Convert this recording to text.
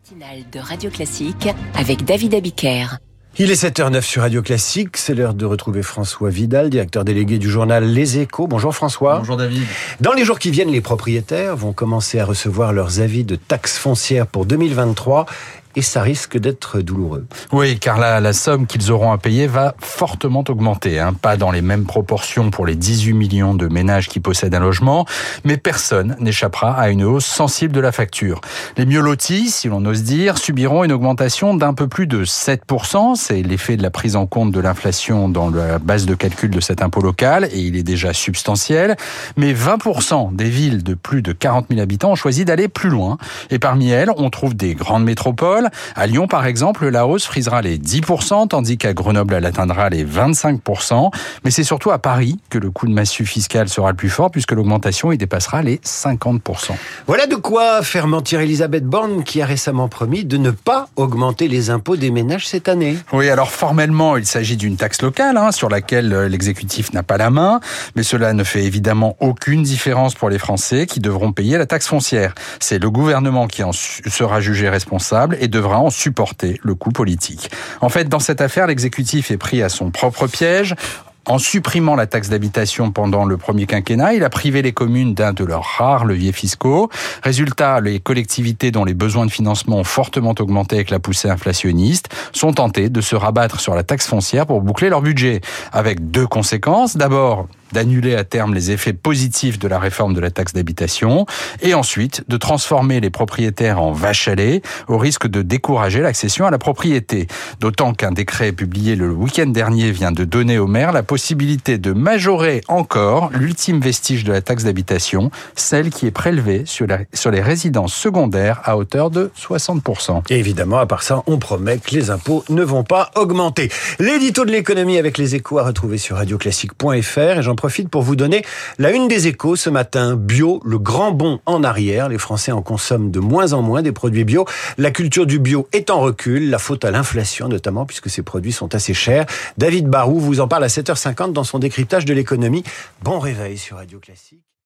matinale de Radio Classique avec David Abiker. Il est 7h09 sur Radio Classique. C'est l'heure de retrouver François Vidal, directeur délégué du journal Les Échos. Bonjour François. Bonjour David. Dans les jours qui viennent, les propriétaires vont commencer à recevoir leurs avis de taxes foncières pour 2023 et ça risque d'être douloureux. Oui, car la, la somme qu'ils auront à payer va fortement augmenter. Hein. Pas dans les mêmes proportions pour les 18 millions de ménages qui possèdent un logement, mais personne n'échappera à une hausse sensible de la facture. Les mieux lotis, si l'on ose dire, subiront une augmentation d'un peu plus de 7%. C'est l'effet de la prise en compte de l'inflation dans la base de calcul de cet impôt local, et il est déjà substantiel. Mais 20% des villes de plus de 40 000 habitants ont choisi d'aller plus loin. Et parmi elles, on trouve des grandes métropoles, à Lyon, par exemple, la hausse frisera les 10%, tandis qu'à Grenoble, elle atteindra les 25%. Mais c'est surtout à Paris que le coût de massue fiscal sera le plus fort, puisque l'augmentation y dépassera les 50%. Voilà de quoi faire mentir Elisabeth Borne, qui a récemment promis de ne pas augmenter les impôts des ménages cette année. Oui, alors formellement, il s'agit d'une taxe locale, hein, sur laquelle euh, l'exécutif n'a pas la main, mais cela ne fait évidemment aucune différence pour les Français qui devront payer la taxe foncière. C'est le gouvernement qui en sera jugé responsable et devra en supporter le coût politique. En fait, dans cette affaire, l'exécutif est pris à son propre piège. En supprimant la taxe d'habitation pendant le premier quinquennat, il a privé les communes d'un de leurs rares leviers fiscaux. Résultat, les collectivités dont les besoins de financement ont fortement augmenté avec la poussée inflationniste sont tentées de se rabattre sur la taxe foncière pour boucler leur budget. Avec deux conséquences. D'abord, d'annuler à terme les effets positifs de la réforme de la taxe d'habitation et ensuite de transformer les propriétaires en vaches à lait au risque de décourager l'accession à la propriété. D'autant qu'un décret publié le week-end dernier vient de donner au maire la possibilité de majorer encore l'ultime vestige de la taxe d'habitation, celle qui est prélevée sur, la, sur les résidences secondaires à hauteur de 60%. Et évidemment, à part ça, on promet que les impôts ne vont pas augmenter. L'édito de l'économie avec les échos à retrouver sur radioclassique.fr et profite pour vous donner la une des échos ce matin. Bio, le grand bond en arrière. Les Français en consomment de moins en moins des produits bio. La culture du bio est en recul. La faute à l'inflation notamment puisque ces produits sont assez chers. David Barou vous en parle à 7h50 dans son décryptage de l'économie. Bon réveil sur Radio Classique.